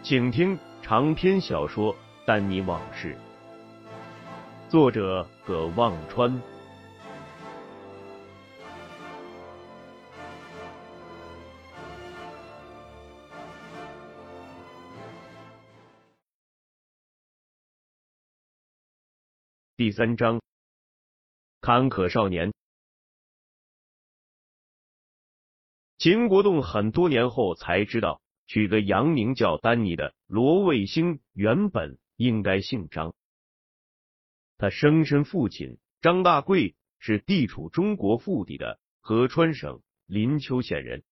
请听长篇小说《丹尼往事》，作者葛望川。第三章：坎坷少年。秦国栋很多年后才知道。取个洋名叫丹尼的罗卫星原本应该姓张，他生身父亲张大贵是地处中国腹地的合川省林丘县人。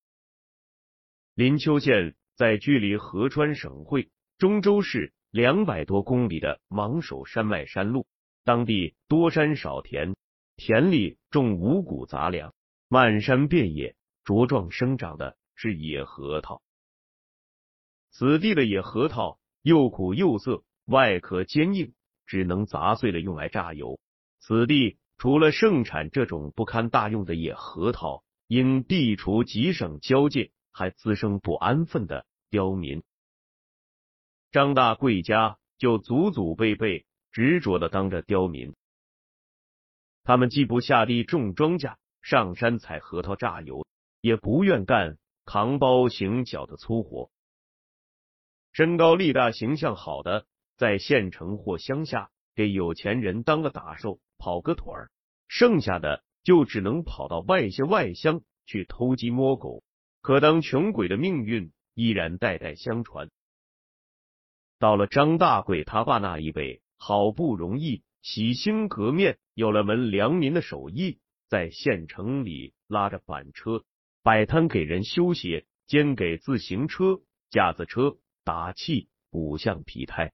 林丘县在距离合川省会中州市两百多公里的芒首山脉山路，当地多山少田，田里种五谷杂粮，漫山遍野茁壮生长的是野核桃。此地的野核桃又苦又涩，外壳坚硬，只能砸碎了用来榨油。此地除了盛产这种不堪大用的野核桃，因地处几省交界，还滋生不安分的刁民。张大贵家就祖祖辈辈执着的当着刁民，他们既不下地种庄稼、上山采核桃榨油，也不愿干扛包行脚的粗活。身高力大、形象好的，在县城或乡下给有钱人当个打手、跑个腿儿；剩下的就只能跑到外县外乡去偷鸡摸狗。可当穷鬼的命运依然代代相传。到了张大贵他爸那一辈，好不容易洗心革面，有了门良民的手艺，在县城里拉着板车摆摊给人修鞋，兼给自行车、架子车。打气补相皮胎。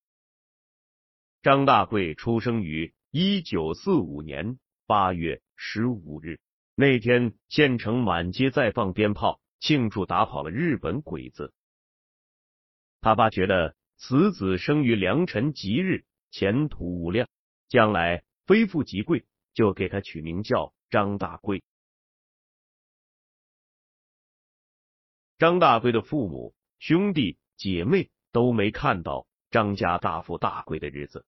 张大贵出生于一九四五年八月十五日，那天县城满街在放鞭炮，庆祝打跑了日本鬼子。他爸觉得此子生于良辰吉日，前途无量，将来非富即贵，就给他取名叫张大贵。张大贵的父母兄弟。姐妹都没看到张家大富大贵的日子。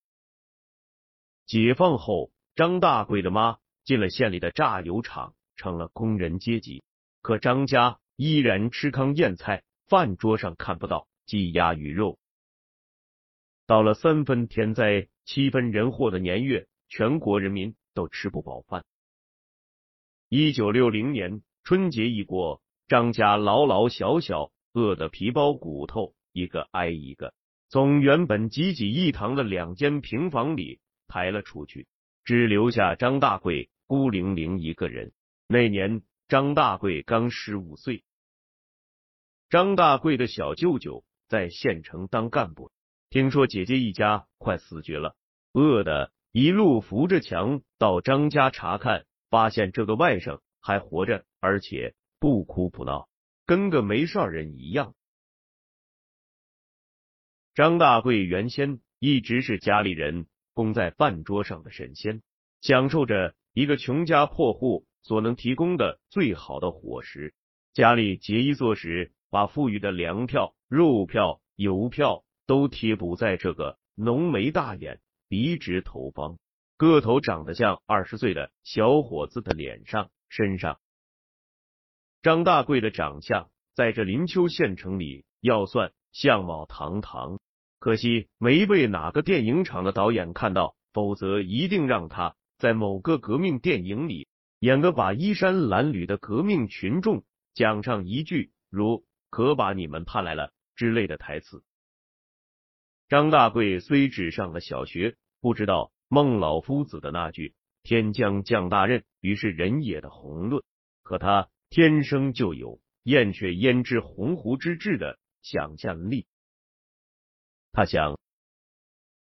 解放后，张大贵的妈进了县里的榨油厂，成了工人阶级。可张家依然吃糠咽菜，饭桌上看不到鸡鸭鱼肉。到了三分天灾七分人祸的年月，全国人民都吃不饱饭。一九六零年春节一过，张家老老小小饿得皮包骨头。一个挨一个，从原本挤挤一堂的两间平房里抬了出去，只留下张大贵孤零零一个人。那年张大贵刚十五岁。张大贵的小舅舅在县城当干部，听说姐姐一家快死绝了，饿的一路扶着墙到张家查看，发现这个外甥还活着，而且不哭不闹，跟个没事人一样。张大贵原先一直是家里人供在饭桌上的神仙，享受着一个穷家破户所能提供的最好的伙食。家里节衣缩食，把富裕的粮票、肉票、油票都贴补在这个浓眉大眼、鼻直头方、个头长得像二十岁的小伙子的脸上、身上。张大贵的长相在这林丘县城里要算相貌堂堂，可惜没被哪个电影厂的导演看到，否则一定让他在某个革命电影里演个把衣衫褴褛的革命群众讲上一句如“可把你们盼来了”之类的台词。张大贵虽只上了小学，不知道孟老夫子的那句“天将降大任于是人也”的宏论，可他天生就有。燕雀焉知鸿鹄之志的想象力。他想，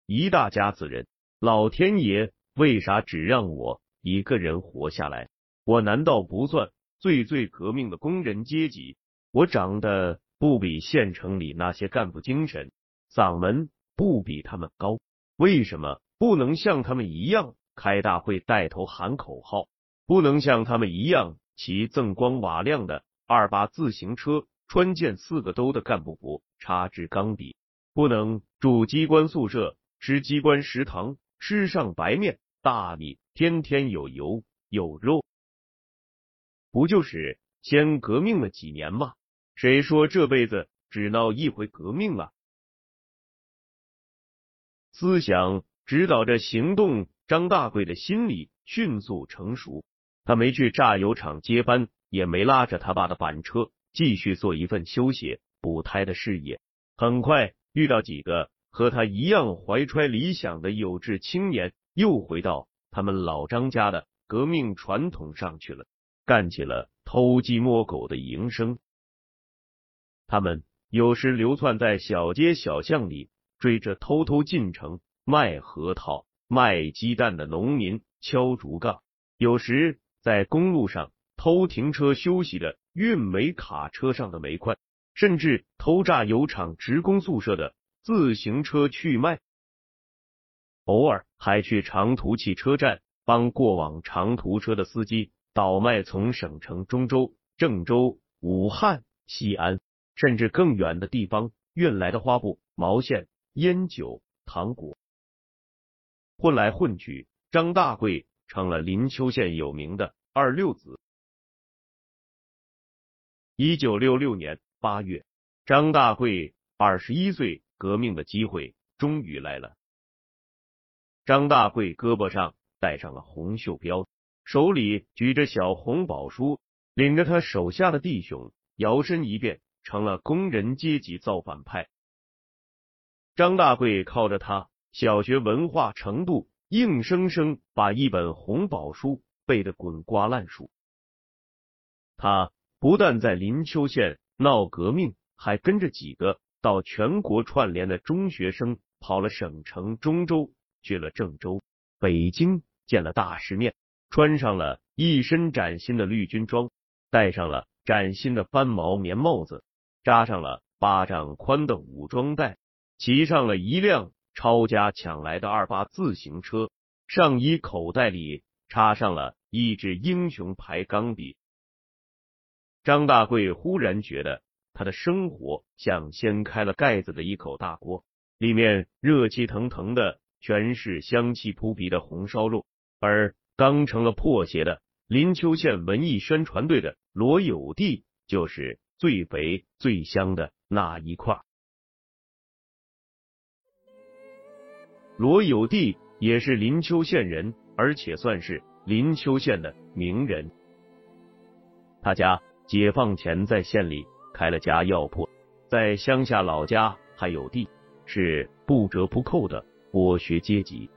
一大家子人，老天爷为啥只让我一个人活下来？我难道不算最最革命的工人阶级？我长得不比县城里那些干部精神，嗓门不比他们高，为什么不能像他们一样开大会带头喊口号？不能像他们一样骑锃光瓦亮的？二八自行车穿件四个兜的干部服，插支钢笔，不能住机关宿舍，吃机关食堂，吃上白面大米，天天有油有肉，不就是先革命了几年吗？谁说这辈子只闹一回革命了？思想指导着行动，张大贵的心理迅速成熟，他没去榨油厂接班。也没拉着他爸的板车继续做一份修鞋补胎的事业。很快遇到几个和他一样怀揣理想的有志青年，又回到他们老张家的革命传统上去了，干起了偷鸡摸狗的营生。他们有时流窜在小街小巷里，追着偷偷进城卖核桃、卖鸡蛋的农民敲竹杠；有时在公路上。偷停车休息的运煤卡车上的煤块，甚至偷炸油厂职工宿舍的自行车去卖，偶尔还去长途汽车站帮过往长途车的司机倒卖从省城中州、郑州、武汉、西安，甚至更远的地方运来的花布、毛线、烟酒、糖果，混来混去，张大贵成了林丘县有名的二六子。一九六六年八月，张大贵二十一岁，革命的机会终于来了。张大贵胳膊上戴上了红袖标，手里举着小红宝书，领着他手下的弟兄摇身一变成了工人阶级造反派。张大贵靠着他小学文化程度，硬生生把一本红宝书背得滚瓜烂熟。他。不但在林丘县闹革命，还跟着几个到全国串联的中学生跑了省城中州，去了郑州、北京，见了大世面，穿上了一身崭新的绿军装，戴上了崭新的翻毛棉帽子，扎上了巴掌宽的武装带，骑上了一辆抄家抢来的二八自行车，上衣口袋里插上了一支英雄牌钢笔。张大贵忽然觉得，他的生活像掀开了盖子的一口大锅，里面热气腾腾的，全是香气扑鼻的红烧肉。而刚成了破鞋的林丘县文艺宣传队的罗有弟，就是最肥最香的那一块。罗有弟也是林丘县人，而且算是林丘县的名人。他家。解放前在县里开了家药铺，在乡下老家还有地，是不折不扣的剥削阶级。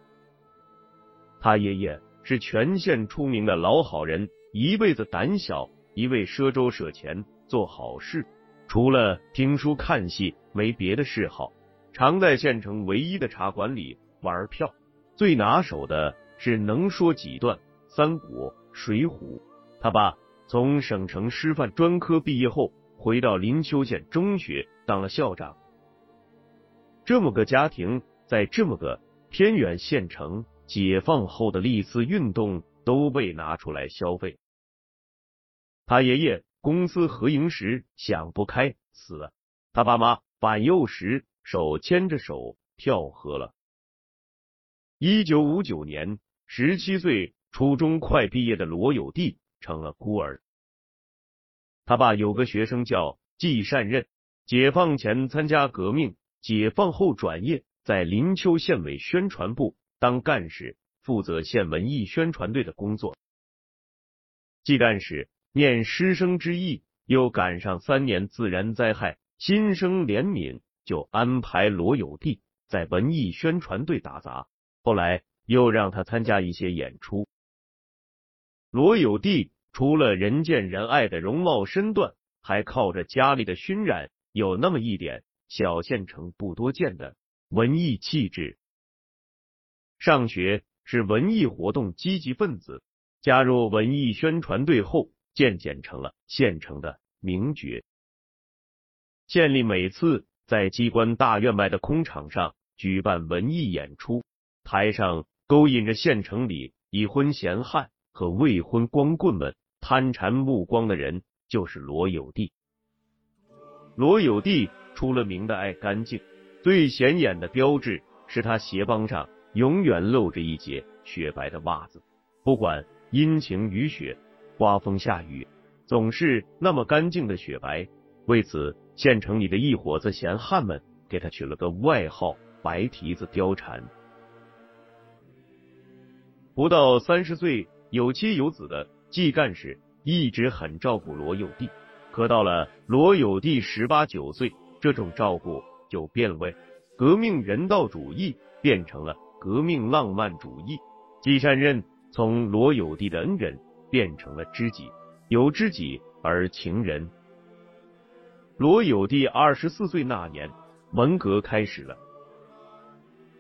他爷爷是全县出名的老好人，一辈子胆小，一味赊粥舍钱做好事，除了听书看戏没别的嗜好，常在县城唯一的茶馆里玩票，最拿手的是能说几段三国、水浒。他爸。从省城师范专科毕业后，回到林丘县中学当了校长。这么个家庭，在这么个偏远县城，解放后的历次运动都被拿出来消费。他爷爷公私合营时想不开死了，他爸妈反右时手牵着手跳河了。一九五九年，十七岁，初中快毕业的罗有弟。成了孤儿。他爸有个学生叫季善任。解放前参加革命，解放后转业，在林丘县委宣传部当干事，负责县文艺宣传队的工作。季干事念师生之意，又赶上三年自然灾害，心生怜悯，就安排罗有弟在文艺宣传队打杂。后来又让他参加一些演出。罗有弟除了人见人爱的容貌身段，还靠着家里的熏染。有那么一点小县城不多见的文艺气质。上学是文艺活动积极分子，加入文艺宣传队后，渐渐成了县城的名角。县里每次在机关大院外的空场上举办文艺演出，台上勾引着县城里已婚闲汉和未婚光棍们贪馋目光的人，就是罗有弟。罗有弟出了名的爱干净，最显眼的标志是他鞋帮上永远露着一截雪白的袜子，不管阴晴雨雪、刮风下雨，总是那么干净的雪白。为此，县城里的一伙子闲汉们给他取了个外号“白蹄子貂蝉”。不到三十岁，有妻有子的季干事一直很照顾罗有弟。可到了罗有弟十八九岁，这种照顾就变为革命人道主义，变成了革命浪漫主义。季善任从罗有弟的恩人变成了知己，有知己而情人。罗有弟二十四岁那年，文革开始了。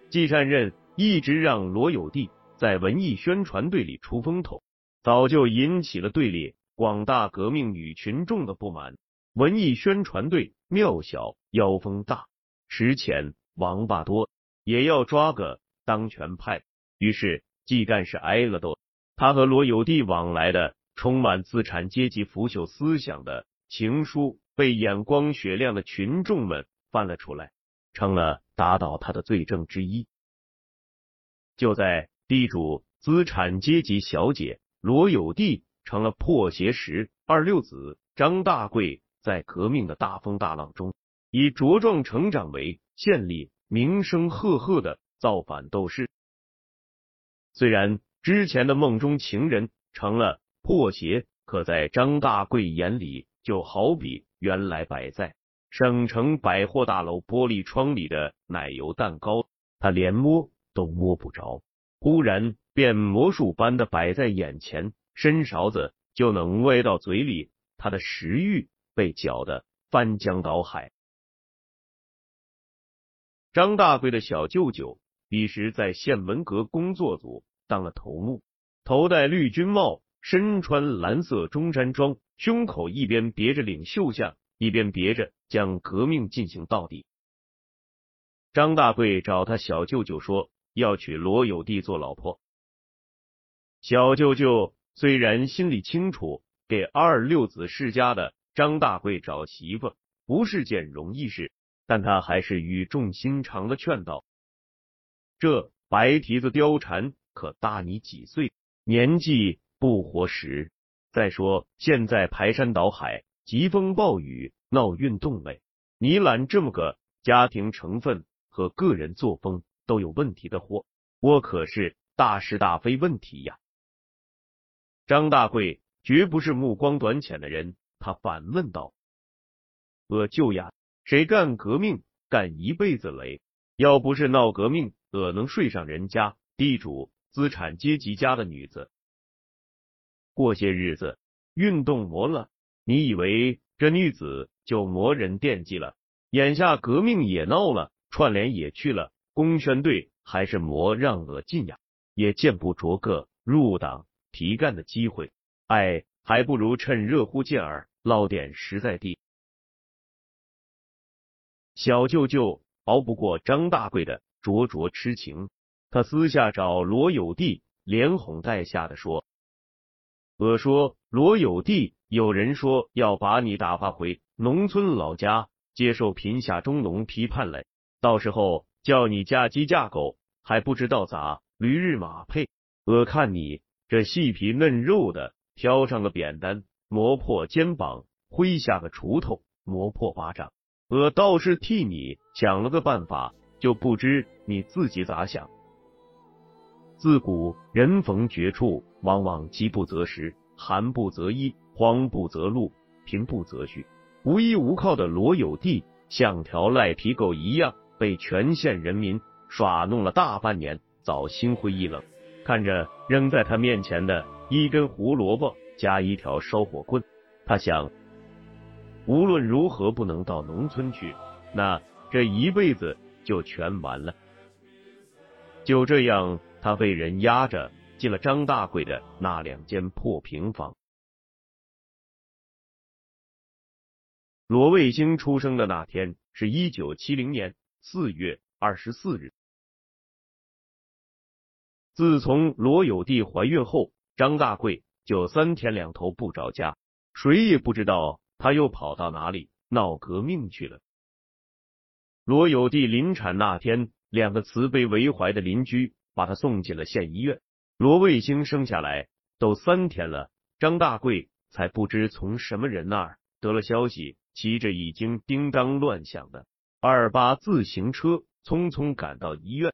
季善任一直让罗有弟在文艺宣传队里出风头，早就引起了队里。广大革命女群众的不满，文艺宣传队庙小妖风大，池浅王八多，也要抓个当权派。于是季干事挨了顿，他和罗有弟往来的充满资产阶级腐朽思想的情书，被眼光雪亮的群众们翻了出来，成了打倒他的罪证之一。就在地主资产阶级小姐罗有弟。成了破鞋时，二六子张大贵在革命的大风大浪中，以茁壮成长为县里名声赫赫的造反斗士。虽然之前的梦中情人成了破鞋，可在张大贵眼里，就好比原来摆在省城百货大楼玻璃窗里的奶油蛋糕，他连摸都摸不着，忽然变魔术般的摆在眼前。伸勺子就能喂到嘴里，他的食欲被搅得翻江倒海。张大贵的小舅舅彼时在县文革工作组当了头目，头戴绿军帽，身穿蓝色中山装，胸口一边别着领袖像，一边别着将革命进行到底。张大贵找他小舅舅说要娶罗有弟做老婆，小舅舅。虽然心里清楚，给二六子世家的张大贵找媳妇不是件容易事，但他还是语重心长的劝道：“这白蹄子貂蝉可大你几岁？年纪不活时。再说现在排山倒海、疾风暴雨、闹运动嘞，你揽这么个家庭成分和个人作风都有问题的货，我可是大是大非问题呀。”张大贵绝不是目光短浅的人，他反问道：“我舅呀，谁干革命干一辈子嘞？要不是闹革命，我能睡上人家地主资产阶级家的女子？过些日子运动磨了，你以为这女子就磨人惦记了？眼下革命也闹了，串联也去了，公宣队还是磨让我进呀，也见不着个入党。”提干的机会，哎，还不如趁热乎劲儿捞点实在地。小舅舅熬不过张大贵的灼灼痴情，他私下找罗有弟，连哄带吓的说：“我说罗有弟，有人说要把你打发回农村老家，接受贫下中农批判来，到时候叫你嫁鸡嫁狗，还不知道咋驴日马配。我看你。”这细皮嫩肉的，挑上个扁担，磨破肩膀，挥下个锄头，磨破巴掌。我倒是替你想了个办法，就不知你自己咋想。自古人逢绝处，往往饥不择食，寒不择衣，荒不择路，贫不择婿。无依无靠的罗有弟像条赖皮狗一样，被全县人民耍弄了大半年，早心灰意冷。看着扔在他面前的一根胡萝卜加一条烧火棍，他想，无论如何不能到农村去，那这一辈子就全完了。就这样，他被人押着进了张大贵的那两间破平房。罗卫星出生的那天是一九七零年四月二十四日。自从罗有弟怀孕后，张大贵就三天两头不着家，谁也不知道他又跑到哪里闹革命去了。罗有弟临产那天，两个慈悲为怀的邻居把他送进了县医院。罗卫星生下来都三天了，张大贵才不知从什么人那儿得了消息。骑着已经叮当乱响的二八自行车，匆匆赶到医院。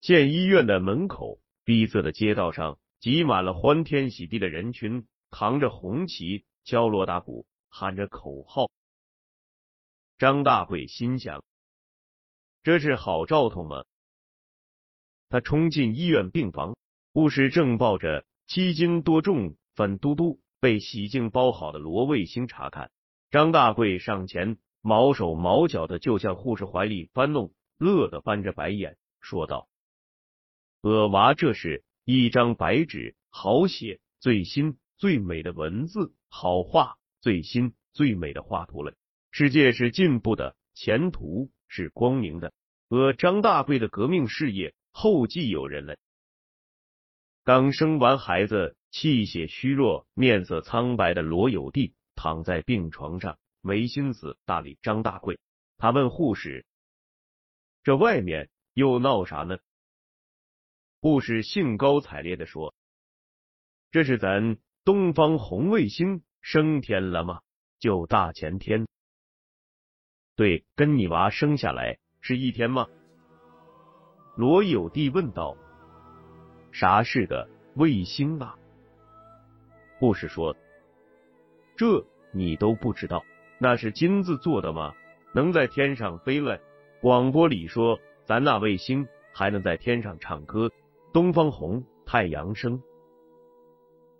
见医院的门口，逼仄的街道上挤满了欢天喜地的人群，扛着红旗，敲锣打鼓，喊着口号。张大贵心想：这是好兆头吗？他冲进医院病房，护士正抱着七斤多重、粉嘟嘟、被洗净包好的罗卫星查看。张大贵上前，毛手毛脚的就向护士怀里翻弄，乐得翻着白眼，说道：“我娃这是一张白纸，好写最新最美的文字，好画最新最美的画图了。世界是进步的，前途是光明的。我张大贵的革命事业后继有人了。”刚生完孩子，气血虚弱、面色苍白的罗有弟。躺在病床上，没心思搭理张大贵。他问护士：“这外面又闹啥呢？”护士兴高采烈的说：“这是咱东方红卫星升天了吗？就大前天。对，跟你娃生下来是一天吗？”罗有弟问道：“啥是个卫星啊？”护士说。这你都不知道？那是金子做的吗？能在天上飞了？广播里说，咱那卫星还能在天上唱歌。东方红，太阳升。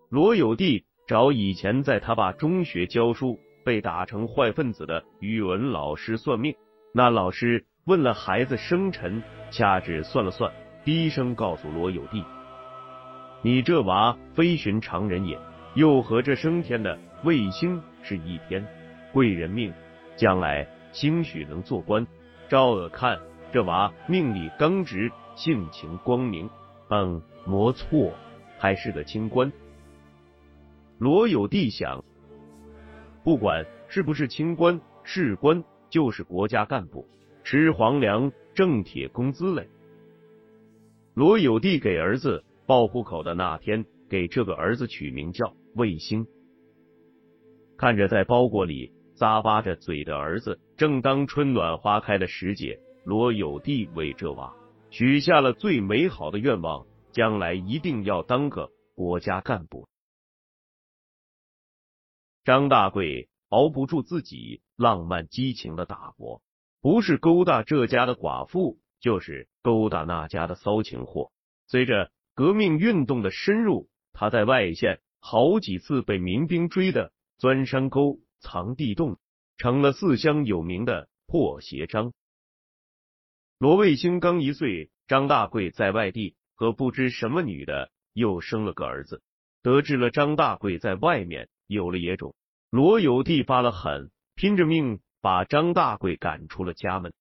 罗有弟找以前在他爸中学教书被打成坏分子的语文老师算命。那老师问了孩子生辰，掐指算了算，低声告诉罗有弟：“你这娃非寻常人也。”又和这升天的卫星是一天，贵人命，将来兴许能做官。照我看，这娃命里刚直，性情光明，嗯，没错，还是个清官。罗有弟想，不管是不是清官，是官就是国家干部，吃皇粮，挣铁工资嘞。罗有弟给儿子报户口的那天，给这个儿子取名叫。卫星看着在包裹里咂巴着嘴的儿子，正当春暖花开的时节，罗有弟为这娃许下了最美好的愿望：将来一定要当个国家干部。张大贵熬不住自己浪漫激情的打搏，不是勾搭这家的寡妇，就是勾搭那家的骚情货。随着革命运动的深入，他在外县。好几次被民兵追的，钻山沟、藏地洞，成了四乡有名的破鞋张。罗卫星刚一岁，张大贵在外地和不知什么女的又生了个儿子。得知了张大贵在外面有了野种，罗有弟发了狠，拼着命把张大贵赶出了家门。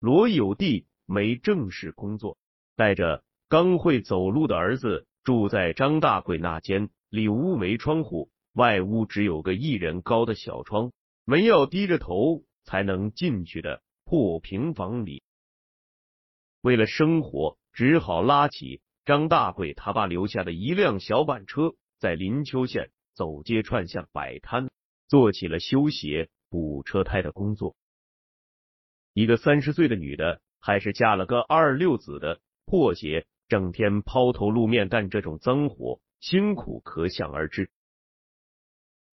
罗有弟没正式工作，带着刚会走路的儿子。住在张大贵那间里屋没窗户，外屋只有个一人高的小窗，门要低着头才能进去的破平房里。为了生活，只好拉起张大贵他爸留下的一辆小板车，在林丘县走街串巷摆摊，做起了修鞋、补车胎的工作。一个三十岁的女的，还是嫁了个二六子的破鞋，整天抛头露面干这种脏活，辛苦可想而知。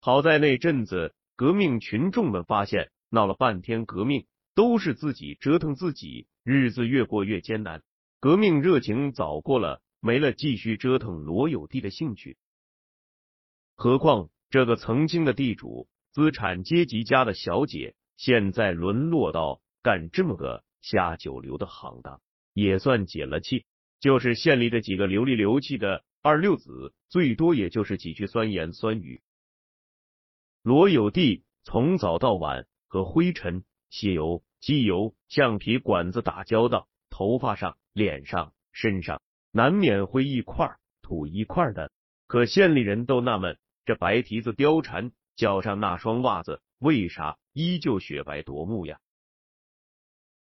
好在那阵子，革命群众们发现，闹了半天革命都是自己折腾自己，日子越过越艰难，革命热情早过了，没了继续折腾罗有弟的兴趣。何况这个曾经的地主、资产阶级家的小姐，现在沦落到干这么个下九流的行当，也算解了气。就是县里的几个流里流气的二六子，最多也就是几句酸言酸语。罗有弟从早到晚和灰尘、汽油、机油、橡皮管子打交道，头发上、脸上、身上难免会一块土一块的。可县里人都纳闷，这白蹄子貂蝉脚上那双袜子为啥依旧雪白夺目呀？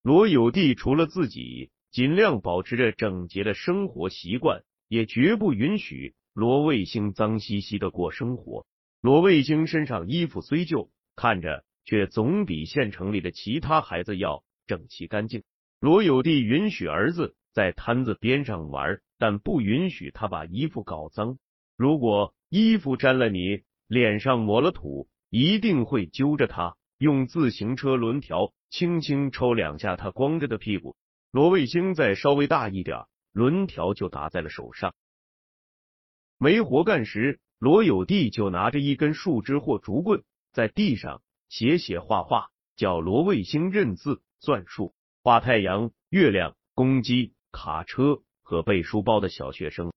罗有弟除了自己尽量保持着整洁的生活习惯，也绝不允许罗卫星脏兮兮的过生活。罗卫星身上衣服虽旧，看着却总比县城里的其他孩子要整齐干净。罗有弟允许儿子在摊子边上玩，但不允许他把衣服搞脏。如果衣服沾了泥，脸上抹了土，一定会揪着他，用自行车轮条轻轻抽两下他光着的屁股。罗卫星再稍微大一点，轮条就打在了手上。没活干时。罗有弟就拿着一根树枝或竹棍，在地上写写画画，叫罗卫星认字、算数、画太阳、月亮、公鸡、卡车和背书包的小学生。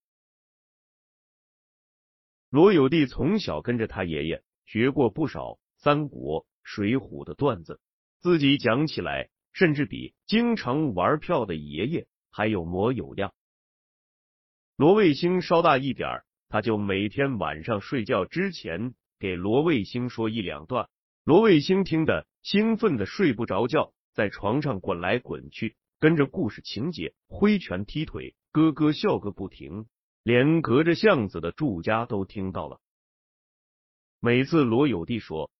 罗有弟从小跟着他爷爷学过不少三国、水浒的段子，自己讲起来甚至比经常玩票的爷爷还有模有样。罗卫星稍大一点。他就每天晚上睡觉之前给罗卫星说一两段，罗卫星听得兴奋的睡不着觉，在床上滚来滚去，跟着故事情节挥拳踢腿，咯咯笑个不停，连隔着巷子的住家都听到了。每次罗有弟说，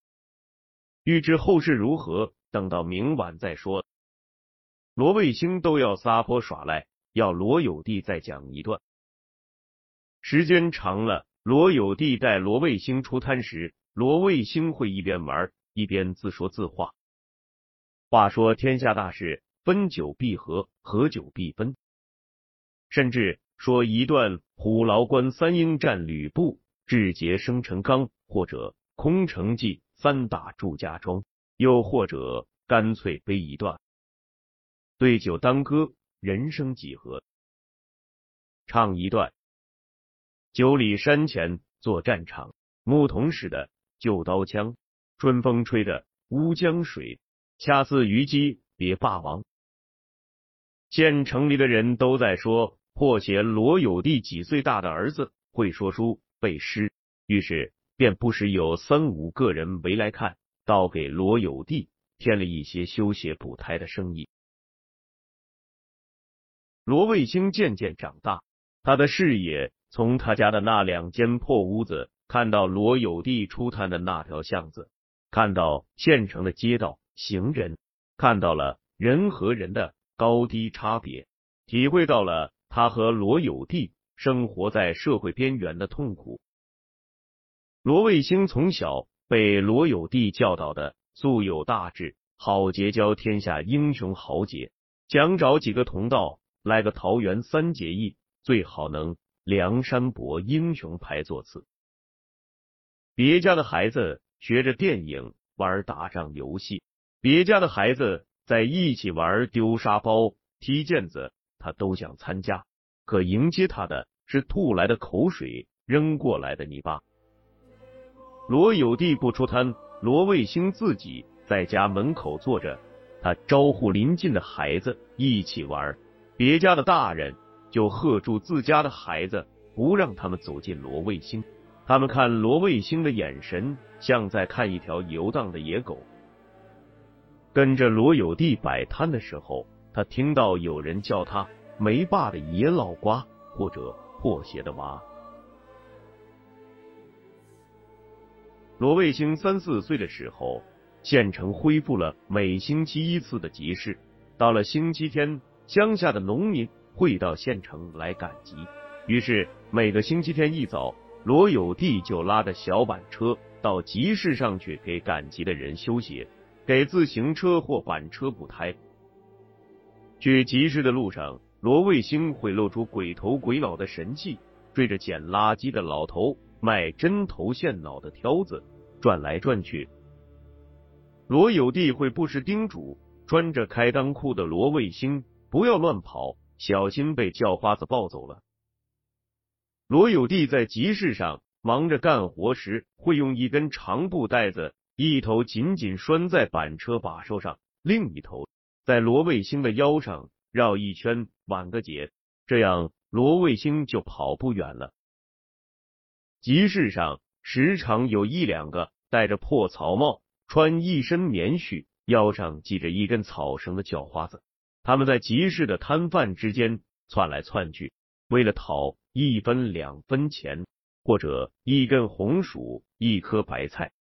欲知后事如何，等到明晚再说，罗卫星都要撒泼耍赖，要罗有弟再讲一段。时间长了，罗有弟带罗卫星出摊时，罗卫星会一边玩一边自说自话。话说天下大事，分久必合，合久必分。甚至说一段虎牢关三英战吕布，志节生辰纲，或者空城计三打祝家庄，又或者干脆背一段对酒当歌，人生几何，唱一段。九里山前做战场，牧童使的旧刀枪，春风吹的乌江水，恰似虞姬别霸王。县城里的人都在说，破鞋罗有弟几岁大的儿子会说书背诗，于是便不时有三五个人围来看，倒给罗有弟添了一些修鞋补胎的生意。罗卫星渐渐长大，他的视野。从他家的那两间破屋子看到罗有弟出摊的那条巷子，看到县城的街道行人，看到了人和人的高低差别，体会到了他和罗有弟生活在社会边缘的痛苦。罗卫星从小被罗有弟教导的素有大志，好结交天下英雄豪杰，想找几个同道来个桃园三结义，最好能。梁山伯英雄牌座次，别家的孩子学着电影玩打仗游戏，别家的孩子在一起玩丢沙包、踢毽子，他都想参加。可迎接他的是吐来的口水、扔过来的泥巴。罗有弟不出摊，罗卫星自己在家门口坐着，他招呼邻近的孩子一起玩，别家的大人。就喝住自家的孩子，不让他们走进罗卫星。他们看罗卫星的眼神，像在看一条游荡的野狗。跟着罗有弟摆摊的时候，他听到有人叫他没爸的野老瓜，或者破鞋的娃。罗卫星三四岁的时候，县城恢复了每星期一次的集市。到了星期天，乡下的农民会到县城来赶集。于是每个星期天一早，罗有弟就拉着小板车到集市上去给赶集的人修鞋，给自行车或板车补胎。去集市的路上，罗卫星会露出鬼头鬼脑的神气，追着捡垃圾的老头、卖针头线脑的挑子转来转去。罗有弟会不时叮嘱。穿着开裆裤的罗卫星，不要乱跑，小心被叫花子抱走了。罗有弟在集市上忙着干活时，会用一根长布袋子，一头紧紧拴在板车把手上，另一头在罗卫星的腰上绕一圈，挽个结，这样罗卫星就跑不远了。集市上时常有一两个戴着破草帽，穿一身棉絮。腰上系着一根草绳的叫花子，他们在集市的摊贩之间窜来窜去，为了讨一分两分钱，或者一根红薯、一颗白菜。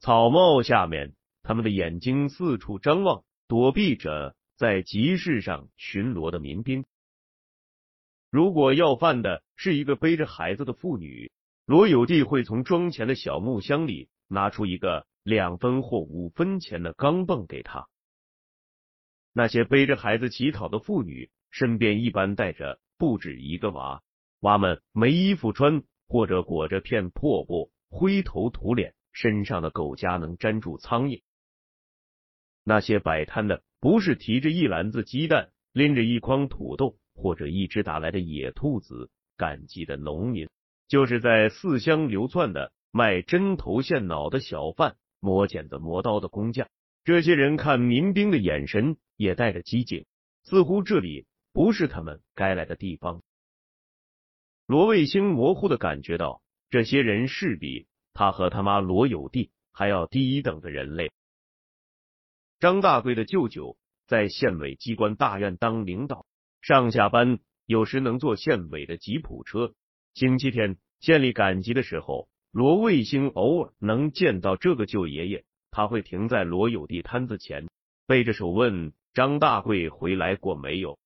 草帽下面，他们的眼睛四处张望，躲避着在集市上巡逻的民兵。如果要饭的是一个背着孩子的妇女，罗有弟会从装钱的小木箱里拿出一个。两分或五分钱的钢镚给他。那些背着孩子乞讨的妇女身边一般带着不止一个娃，娃们没衣服穿，或者裹着片破布，灰头土脸，身上的狗夹能粘住苍蝇。那些摆摊的不是提着一篮子鸡蛋，拎着一筐土豆，或者一只打来的野兔子赶集的农民，就是在四乡流窜的卖针头线脑的小贩。磨剪子、磨刀的工匠，这些人看民兵的眼神也带着机警，似乎这里不是他们该来的地方。罗卫星模糊的感觉到，这些人是比他和他妈罗有弟还要低一等的人类。张大贵的舅舅在县委机关大院当领导，上下班有时能坐县委的吉普车。星期天县里赶集的时候。罗卫星偶尔能见到这个舅爷爷，他会停在罗有弟摊子前，背着手问张大贵回来过没有。